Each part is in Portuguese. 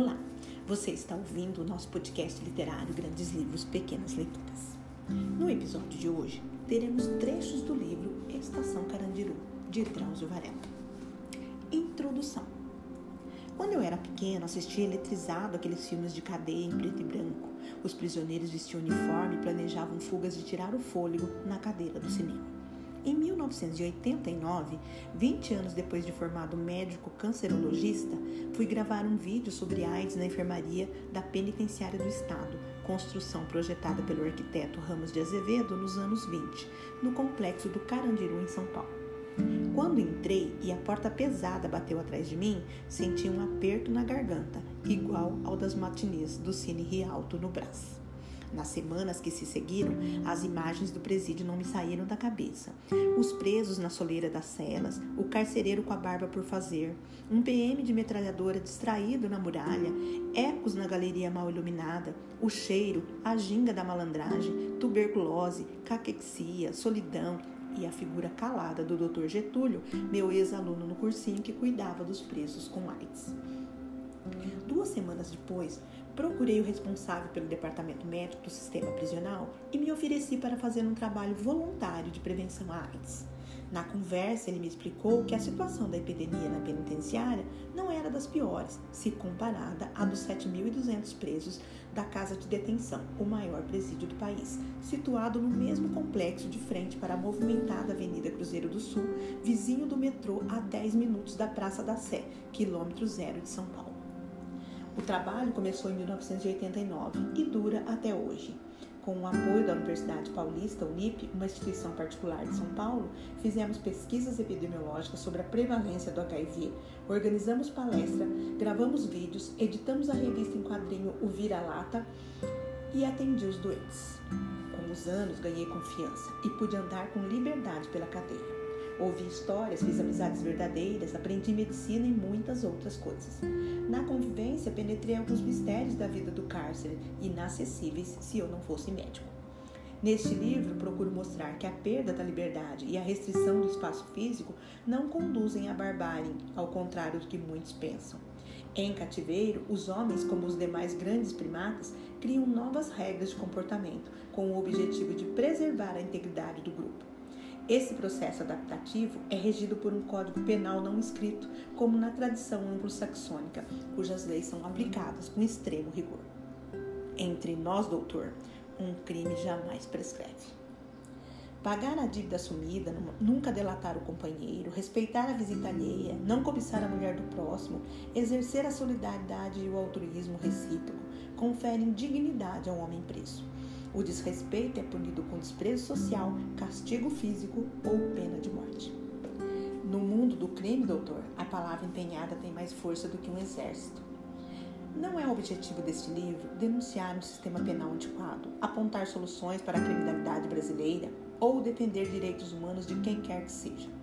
Olá, você está ouvindo o nosso podcast literário Grandes Livros, Pequenas Leituras. No episódio de hoje, teremos trechos do livro Estação Carandiru, de Drauzio Varela. Introdução. Quando eu era pequeno, assistia eletrizado aqueles filmes de cadeia em preto e branco. Os prisioneiros vestiam uniforme e planejavam fugas de tirar o fôlego na cadeira do cinema. Em 1989, 20 anos depois de formado médico cancerologista, fui gravar um vídeo sobre AIDS na enfermaria da Penitenciária do Estado, construção projetada pelo arquiteto Ramos de Azevedo nos anos 20, no complexo do Carandiru, em São Paulo. Quando entrei e a porta pesada bateu atrás de mim, senti um aperto na garganta, igual ao das matinês do Cine Rialto no Brás. Nas semanas que se seguiram, as imagens do presídio não me saíram da cabeça. Os presos na soleira das celas, o carcereiro com a barba por fazer, um PM de metralhadora distraído na muralha, ecos na galeria mal iluminada, o cheiro, a ginga da malandragem, tuberculose, caquexia, solidão, e a figura calada do Dr. Getúlio, meu ex-aluno no cursinho que cuidava dos presos com AIDS. Duas semanas depois, procurei o responsável pelo departamento médico do sistema prisional e me ofereci para fazer um trabalho voluntário de prevenção à AIDS. Na conversa, ele me explicou que a situação da epidemia na penitenciária não era das piores, se comparada à dos 7.200 presos da Casa de Detenção, o maior presídio do país, situado no mesmo complexo de frente para a movimentada Avenida Cruzeiro do Sul, vizinho do metrô a 10 minutos da Praça da Sé, quilômetro zero de São Paulo. O trabalho começou em 1989 e dura até hoje. Com o apoio da Universidade Paulista, Unip, uma instituição particular de São Paulo, fizemos pesquisas epidemiológicas sobre a prevalência do HIV, organizamos palestra, gravamos vídeos, editamos a revista em quadrinho O Vira-Lata e atendi os doentes. Com os anos, ganhei confiança e pude andar com liberdade pela cadeia. Ouvi histórias, fiz amizades verdadeiras, aprendi medicina e muitas outras coisas. Na convivência, penetrei alguns mistérios da vida do cárcere, inacessíveis se eu não fosse médico. Neste livro, procuro mostrar que a perda da liberdade e a restrição do espaço físico não conduzem à barbárie, ao contrário do que muitos pensam. Em cativeiro, os homens, como os demais grandes primatas, criam novas regras de comportamento com o objetivo de preservar a integridade do grupo. Esse processo adaptativo é regido por um código penal não escrito, como na tradição anglo-saxônica, cujas leis são aplicadas com extremo rigor. Entre nós, doutor, um crime jamais prescreve. Pagar a dívida assumida, nunca delatar o companheiro, respeitar a visita alheia, não cobiçar a mulher do próximo, exercer a solidariedade e o altruísmo recíproco conferem dignidade ao homem preso. O desrespeito é punido com desprezo social, castigo físico ou pena de morte. No mundo do crime, doutor, a palavra empenhada tem mais força do que um exército. Não é o objetivo deste livro denunciar um sistema penal antiquado, apontar soluções para a criminalidade brasileira ou defender direitos humanos de quem quer que seja.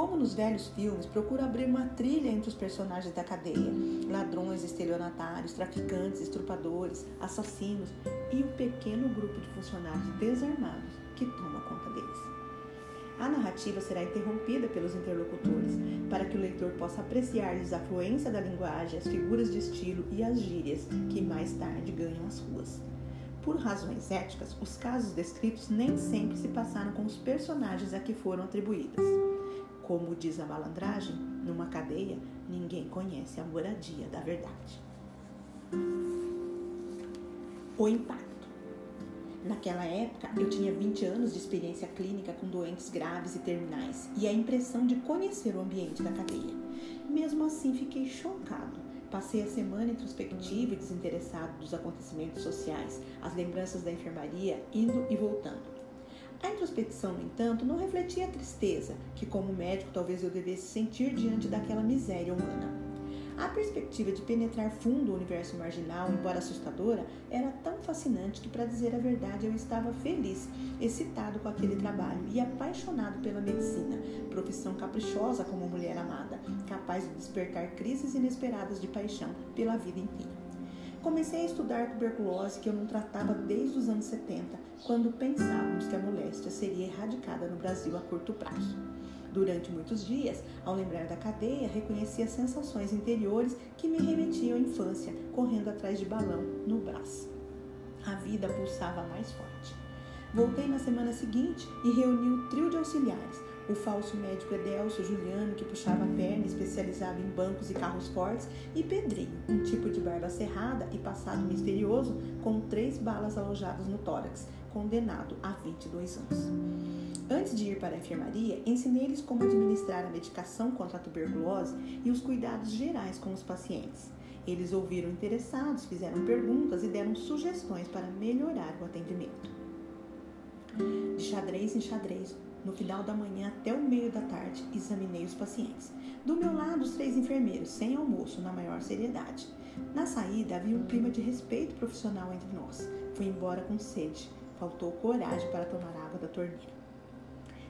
Como nos velhos filmes, procura abrir uma trilha entre os personagens da cadeia: ladrões, estelionatários, traficantes, estrupadores, assassinos e o pequeno grupo de funcionários desarmados que toma conta deles. A narrativa será interrompida pelos interlocutores para que o leitor possa apreciar-lhes a fluência da linguagem, as figuras de estilo e as gírias que mais tarde ganham as ruas. Por razões éticas, os casos descritos nem sempre se passaram com os personagens a que foram atribuídas. Como diz a malandragem, numa cadeia ninguém conhece a moradia da verdade. O impacto. Naquela época, eu tinha 20 anos de experiência clínica com doentes graves e terminais e a impressão de conhecer o ambiente da cadeia. Mesmo assim, fiquei chocado. Passei a semana introspectiva e desinteressado dos acontecimentos sociais, as lembranças da enfermaria, indo e voltando. A introspecção, no entanto, não refletia a tristeza que, como médico, talvez eu devesse sentir diante daquela miséria humana. A perspectiva de penetrar fundo o universo marginal, embora assustadora, era tão fascinante que, para dizer a verdade, eu estava feliz, excitado com aquele trabalho e apaixonado pela medicina, profissão caprichosa como mulher amada, capaz de despertar crises inesperadas de paixão pela vida inteira. Comecei a estudar tuberculose que eu não tratava desde os anos 70, quando pensávamos que a moléstia seria erradicada no Brasil a curto prazo. Durante muitos dias, ao lembrar da cadeia, reconhecia sensações interiores que me remetiam à infância, correndo atrás de balão no braço. A vida pulsava mais forte. Voltei na semana seguinte e reuni o trio de auxiliares, o falso médico Edelcio Juliano, que puxava a perna, especializado em bancos e carros fortes, e Pedrinho, um tipo de barba cerrada e passado misterioso, com três balas alojadas no tórax, condenado a 22 anos. Antes de ir para a enfermaria, ensinei-lhes como administrar a medicação contra a tuberculose e os cuidados gerais com os pacientes. Eles ouviram interessados, fizeram perguntas e deram sugestões para melhorar o atendimento. De xadrez em xadrez, no final da manhã até o meio da tarde, examinei os pacientes. Do meu lado, os três enfermeiros, sem almoço, na maior seriedade. Na saída, havia um clima de respeito profissional entre nós. Fui embora com sede. Faltou coragem para tomar água da torneira.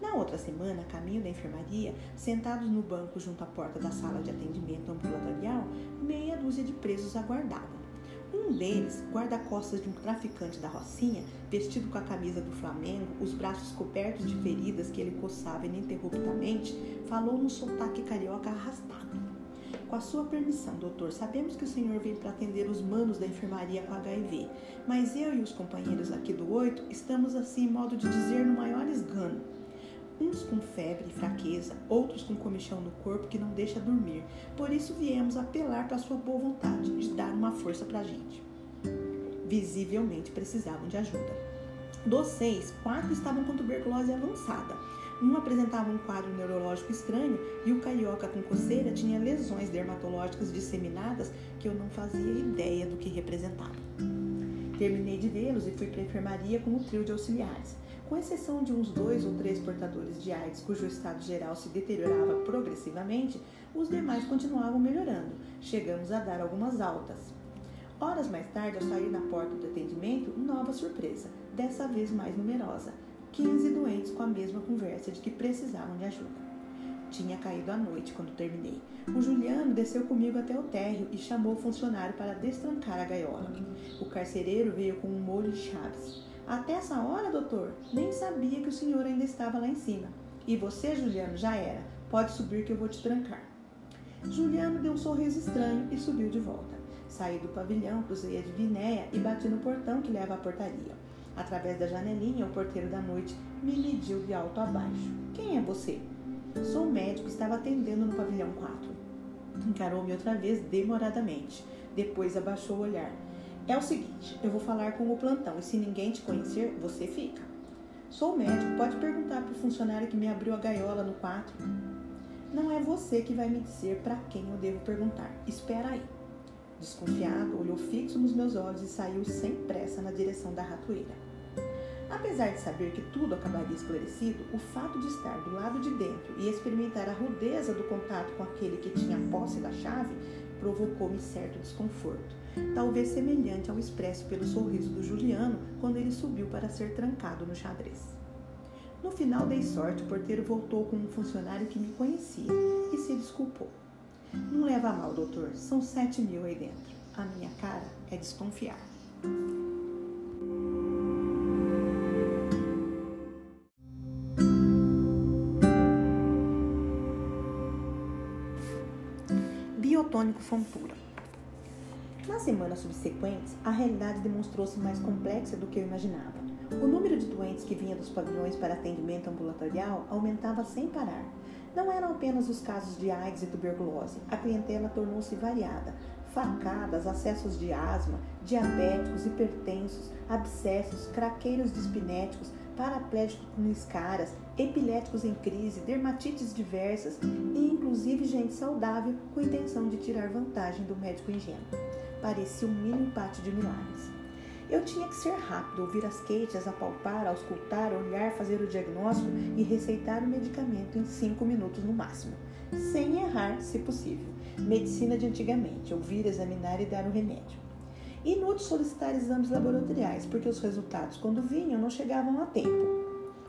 Na outra semana, a caminho da enfermaria, sentados no banco junto à porta da sala de atendimento ambulatorial, meia dúzia de presos aguardavam. Um deles, guarda-costas de um traficante da Rocinha, vestido com a camisa do Flamengo, os braços cobertos de feridas que ele coçava ininterruptamente, falou num sotaque carioca arrastado. Com a sua permissão, doutor, sabemos que o senhor veio para atender os manos da enfermaria com HIV, mas eu e os companheiros aqui do oito estamos assim, modo de dizer, no maior esgano uns com febre e fraqueza, outros com comichão no corpo que não deixa dormir. Por isso viemos apelar para sua boa vontade de dar uma força para a gente. Visivelmente precisavam de ajuda. Dos seis, quatro estavam com tuberculose avançada. Um apresentava um quadro neurológico estranho e o carioca com coceira tinha lesões dermatológicas disseminadas que eu não fazia ideia do que representavam. Terminei de vê-los e fui para a enfermaria com o trio de auxiliares. Com exceção de uns dois ou três portadores de AIDS cujo estado geral se deteriorava progressivamente, os demais continuavam melhorando. Chegamos a dar algumas altas. Horas mais tarde, ao sair na porta do atendimento, nova surpresa, dessa vez mais numerosa. 15 doentes com a mesma conversa de que precisavam de ajuda. Tinha caído a noite quando terminei. O Juliano desceu comigo até o térreo e chamou o funcionário para destrancar a gaiola. O carcereiro veio com um molho de chaves. Até essa hora, doutor, nem sabia que o senhor ainda estava lá em cima. E você, Juliano, já era. Pode subir que eu vou te trancar. Juliano deu um sorriso estranho e subiu de volta. Saí do pavilhão, cruzei a divinéia e bati no portão que leva à portaria. Através da janelinha, o porteiro da noite me mediu de alto a baixo. Quem é você? Sou médico, estava atendendo no pavilhão 4. Encarou-me outra vez demoradamente. Depois abaixou o olhar. É o seguinte, eu vou falar com o plantão e se ninguém te conhecer, você fica. Sou médico, pode perguntar para o funcionário que me abriu a gaiola no 4. Não é você que vai me dizer para quem eu devo perguntar. Espera aí. Desconfiado, olhou fixo nos meus olhos e saiu sem pressa na direção da ratoeira. Apesar de saber que tudo acabaria esclarecido, o fato de estar do lado de dentro e experimentar a rudeza do contato com aquele que tinha posse da chave provocou-me certo desconforto, talvez semelhante ao expresso pelo sorriso do Juliano quando ele subiu para ser trancado no xadrez. No final dei sorte, o porteiro voltou com um funcionário que me conhecia e se desculpou. Não leva a mal, doutor, são sete mil aí dentro. A minha cara é desconfiar. biotônico fontura. Nas semanas subsequentes, a realidade demonstrou-se mais complexa do que eu imaginava. O número de doentes que vinha dos pavilhões para atendimento ambulatorial aumentava sem parar. Não eram apenas os casos de AIDS e tuberculose, a clientela tornou-se variada. Facadas, acessos de asma, diabéticos, hipertensos, abscessos, craqueiros dispinéticos, paraplégicos com escaras, epiléticos em crise, dermatites diversas e inclusive gente saudável com intenção de tirar vantagem do médico ingênuo. Parecia um mini pátio de milagres. Eu tinha que ser rápido, ouvir as queixas, apalpar, auscultar, olhar, fazer o diagnóstico e receitar o medicamento em cinco minutos no máximo, sem errar, se possível. Medicina de antigamente, ouvir, examinar e dar o remédio. Inútil solicitar exames laboratoriais, porque os resultados, quando vinham, não chegavam a tempo.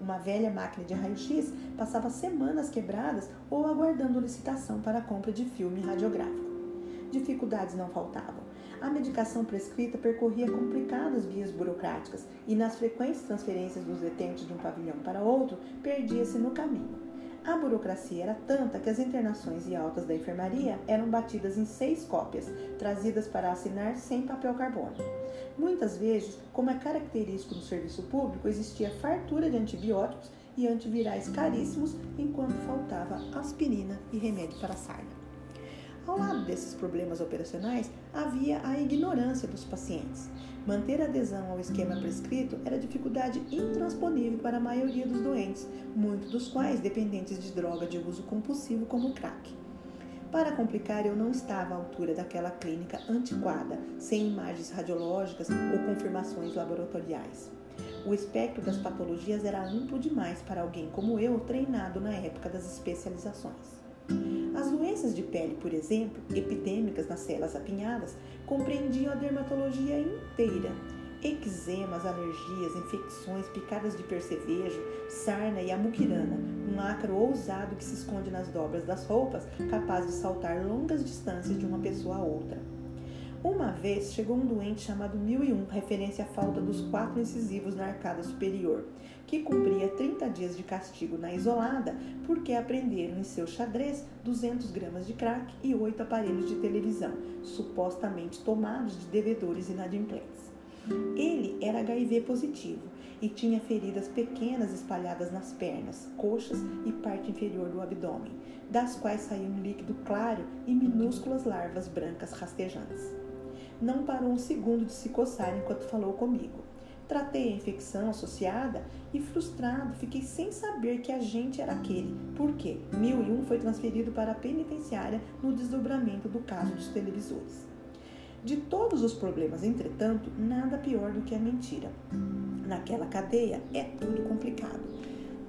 Uma velha máquina de raio-x passava semanas quebradas ou aguardando licitação para a compra de filme radiográfico. Dificuldades não faltavam. A medicação prescrita percorria complicadas vias burocráticas e, nas frequentes transferências dos detentos de um pavilhão para outro, perdia-se no caminho. A burocracia era tanta que as internações e altas da enfermaria eram batidas em seis cópias, trazidas para assinar sem papel carbono. Muitas vezes, como é característico do serviço público, existia fartura de antibióticos e antivirais caríssimos, enquanto faltava aspirina e remédio para sarna. Ao lado desses problemas operacionais, havia a ignorância dos pacientes. Manter adesão ao esquema prescrito era dificuldade intransponível para a maioria dos doentes, muitos dos quais dependentes de droga de uso compulsivo como o crack. Para complicar, eu não estava à altura daquela clínica antiquada, sem imagens radiológicas ou confirmações laboratoriais. O espectro das patologias era amplo demais para alguém como eu, treinado na época das especializações. As doenças de pele, por exemplo, epidêmicas nas celas apinhadas, compreendiam a dermatologia inteira. Eczemas, alergias, infecções, picadas de percevejo, sarna e a muquirana, um ácaro ousado que se esconde nas dobras das roupas, capaz de saltar longas distâncias de uma pessoa a outra. Uma vez chegou um doente chamado 1001, referência à falta dos quatro incisivos na arcada superior, que cumpria 30 dias de castigo na isolada porque aprenderam em seu xadrez 200 gramas de crack e oito aparelhos de televisão, supostamente tomados de devedores inadimplentes. Ele era HIV positivo e tinha feridas pequenas espalhadas nas pernas, coxas e parte inferior do abdômen, das quais saía um líquido claro e minúsculas larvas brancas rastejantes. Não parou um segundo de se coçar enquanto falou comigo. Tratei a infecção associada e, frustrado, fiquei sem saber que agente era aquele, porque 1001 foi transferido para a penitenciária no desdobramento do caso dos televisores. De todos os problemas, entretanto, nada pior do que a mentira. Naquela cadeia é tudo complicado.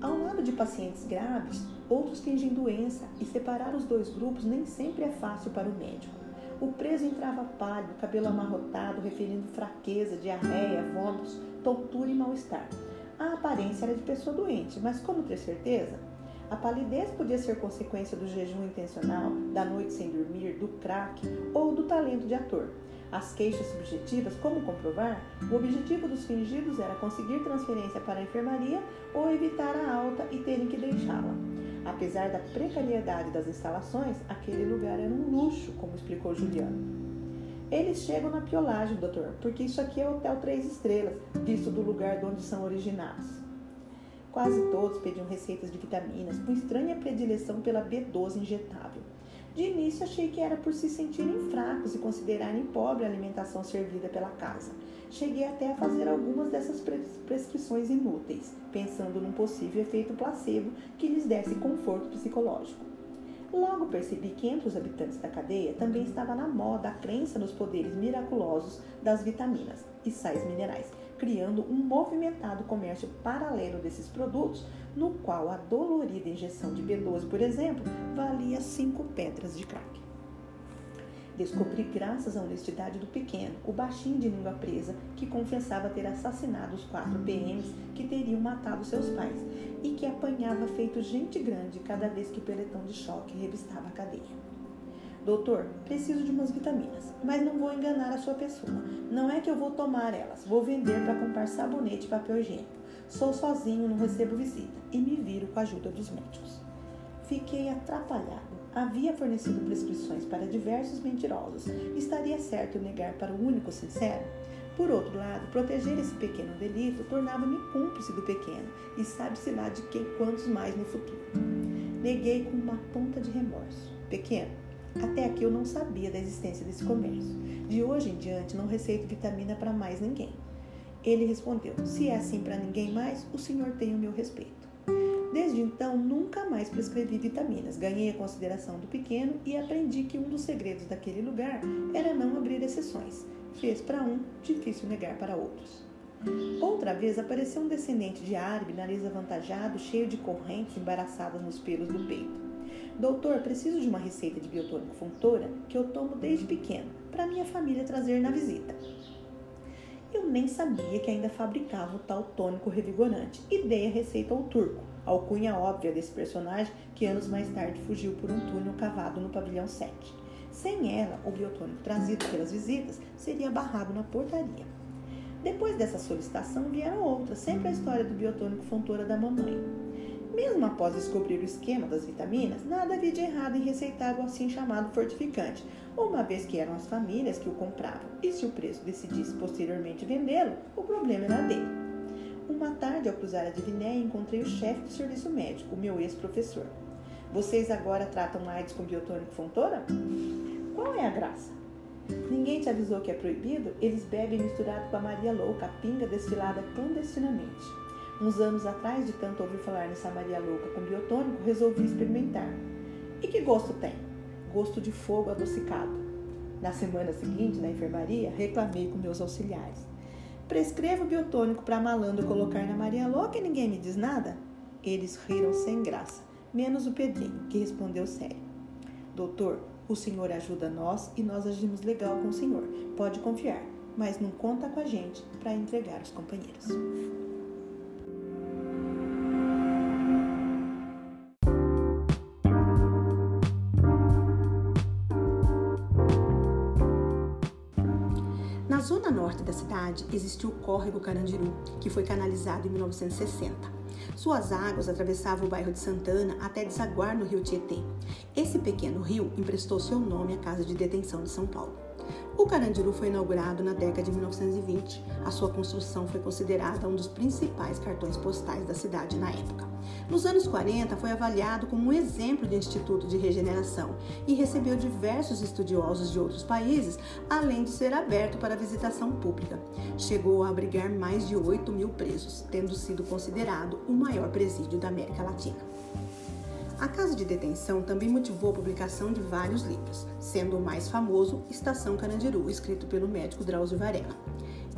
Ao lado de pacientes graves, outros fingem doença e separar os dois grupos nem sempre é fácil para o médico. O preso entrava pálido, cabelo amarrotado, referindo fraqueza, diarreia, vômitos, tontura e mal-estar. A aparência era de pessoa doente, mas como ter certeza? A palidez podia ser consequência do jejum intencional, da noite sem dormir, do crack ou do talento de ator. As queixas subjetivas, como comprovar? O objetivo dos fingidos era conseguir transferência para a enfermaria ou evitar a alta e terem que deixá-la. Apesar da precariedade das instalações, aquele lugar era um luxo, como explicou Juliano. Eles chegam na piolagem, doutor, porque isso aqui é hotel três estrelas, visto do lugar de onde são originados. Quase todos pediam receitas de vitaminas, com estranha predileção pela B12 injetável. De início achei que era por se sentirem fracos e considerarem pobre a alimentação servida pela casa. Cheguei até a fazer algumas dessas prescrições inúteis, pensando num possível efeito placebo que lhes desse conforto psicológico. Logo percebi que entre os habitantes da cadeia também estava na moda a crença nos poderes miraculosos das vitaminas e sais minerais, criando um movimentado comércio paralelo desses produtos, no qual a dolorida injeção de B12, por exemplo, valia cinco pedras de crack. Descobri, graças à honestidade do pequeno, o baixinho de língua presa que confessava ter assassinado os quatro PMs que teriam matado seus pais e que apanhava feito gente grande cada vez que o peletão de choque revistava a cadeia. Doutor, preciso de umas vitaminas, mas não vou enganar a sua pessoa. Não é que eu vou tomar elas, vou vender para comprar sabonete e papel higiênico. Sou sozinho, não recebo visita e me viro com a ajuda dos médicos. Fiquei atrapalhado havia fornecido prescrições para diversos mentirosos, estaria certo negar para o único sincero? Por outro lado, proteger esse pequeno delito tornava-me cúmplice do pequeno, e sabe-se lá de quem quantos mais no futuro. Neguei com uma ponta de remorso. Pequeno, até aqui eu não sabia da existência desse comércio. De hoje em diante não receito vitamina para mais ninguém. Ele respondeu: Se é assim para ninguém mais, o senhor tem o meu respeito. Desde então, nunca mais prescrevi vitaminas. Ganhei a consideração do pequeno e aprendi que um dos segredos daquele lugar era não abrir exceções. Fez para um, difícil negar para outros. Outra vez apareceu um descendente de árabe, nariz avantajado, cheio de correntes embaraçadas nos pelos do peito. Doutor, preciso de uma receita de biotônico Fontoura que eu tomo desde pequeno, para minha família trazer na visita. Eu nem sabia que ainda fabricava o tal tônico revigorante e dei a receita ao turco alcunha óbvia desse personagem que anos mais tarde fugiu por um túnel cavado no pavilhão 7. Sem ela, o biotônico trazido pelas visitas seria barrado na portaria. Depois dessa solicitação vieram outras, sempre a história do biotônico fontora da mamãe. Mesmo após descobrir o esquema das vitaminas, nada havia de errado em receitar o assim chamado fortificante, uma vez que eram as famílias que o compravam, e se o preço decidisse posteriormente vendê-lo, o problema era dele. Uma tarde, ao cruzar a Divinéia, encontrei o chefe do serviço médico, o meu ex-professor. Vocês agora tratam AIDS com biotônico Fontoura? Qual é a graça? Ninguém te avisou que é proibido? Eles bebem misturado com a Maria Louca, a pinga destilada clandestinamente. Uns anos atrás, de tanto ouvir falar nessa Maria Louca com biotônico, resolvi experimentar. E que gosto tem? Gosto de fogo adocicado. Na semana seguinte, na enfermaria, reclamei com meus auxiliares. Prescrevo biotônico para malandro colocar na Maria Louca e ninguém me diz nada? Eles riram sem graça, menos o Pedrinho, que respondeu sério. Doutor, o senhor ajuda nós e nós agimos legal com o senhor. Pode confiar, mas não conta com a gente para entregar os companheiros. Zona norte da cidade existiu o córrego Carandiru, que foi canalizado em 1960. Suas águas atravessavam o bairro de Santana até desaguar no rio Tietê. Esse pequeno rio emprestou seu nome à Casa de Detenção de São Paulo. O Carandiru foi inaugurado na década de 1920. A sua construção foi considerada um dos principais cartões postais da cidade na época. Nos anos 40, foi avaliado como um exemplo de instituto de regeneração e recebeu diversos estudiosos de outros países, além de ser aberto para visitação pública. Chegou a abrigar mais de 8 mil presos, tendo sido considerado o maior presídio da América Latina. A casa de detenção também motivou a publicação de vários livros, sendo o mais famoso Estação Carandiru, escrito pelo médico Drauzio Varela.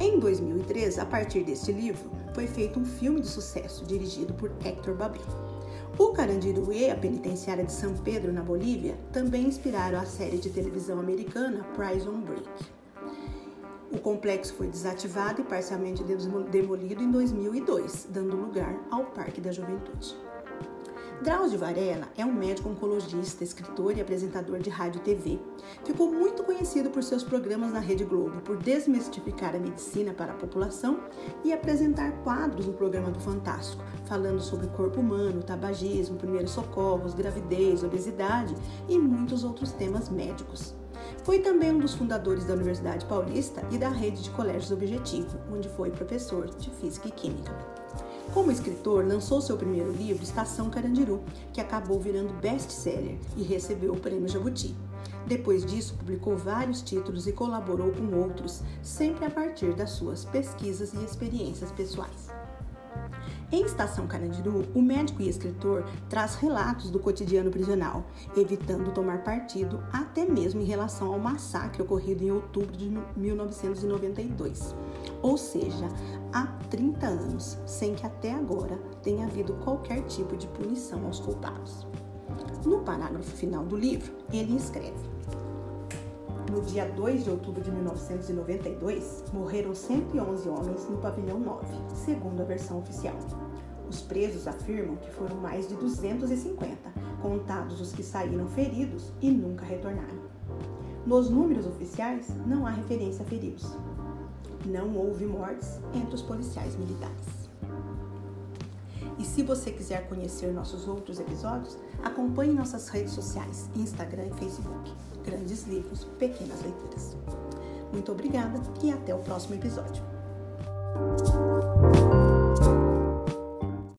Em 2003, a partir deste livro, foi feito um filme de sucesso dirigido por Hector Babin. O Carandiru e a penitenciária de São Pedro, na Bolívia, também inspiraram a série de televisão americana Prison Break. O complexo foi desativado e parcialmente demolido em 2002, dando lugar ao Parque da Juventude. Drauzio Varela é um médico oncologista, escritor e apresentador de rádio e TV. Ficou muito conhecido por seus programas na Rede Globo, por desmistificar a medicina para a população e apresentar quadros no programa do Fantástico, falando sobre corpo humano, tabagismo, primeiros socorros, gravidez, obesidade e muitos outros temas médicos. Foi também um dos fundadores da Universidade Paulista e da rede de colégios Objetivo, onde foi professor de Física e Química. Como escritor, lançou seu primeiro livro, Estação Carandiru, que acabou virando best-seller e recebeu o prêmio Jabuti. Depois disso, publicou vários títulos e colaborou com outros, sempre a partir das suas pesquisas e experiências pessoais. Em Estação Carandiru, o médico e escritor traz relatos do cotidiano prisional, evitando tomar partido até mesmo em relação ao massacre ocorrido em outubro de 1992, ou seja, há 30 anos, sem que até agora tenha havido qualquer tipo de punição aos culpados. No parágrafo final do livro, ele escreve: no dia 2 de outubro de 1992, morreram 111 homens no pavilhão 9, segundo a versão oficial. Os presos afirmam que foram mais de 250, contados os que saíram feridos e nunca retornaram. Nos números oficiais, não há referência a feridos. Não houve mortes entre os policiais militares. E se você quiser conhecer nossos outros episódios, acompanhe nossas redes sociais, Instagram e Facebook. Grandes livros, pequenas leituras. Muito obrigada e até o próximo episódio.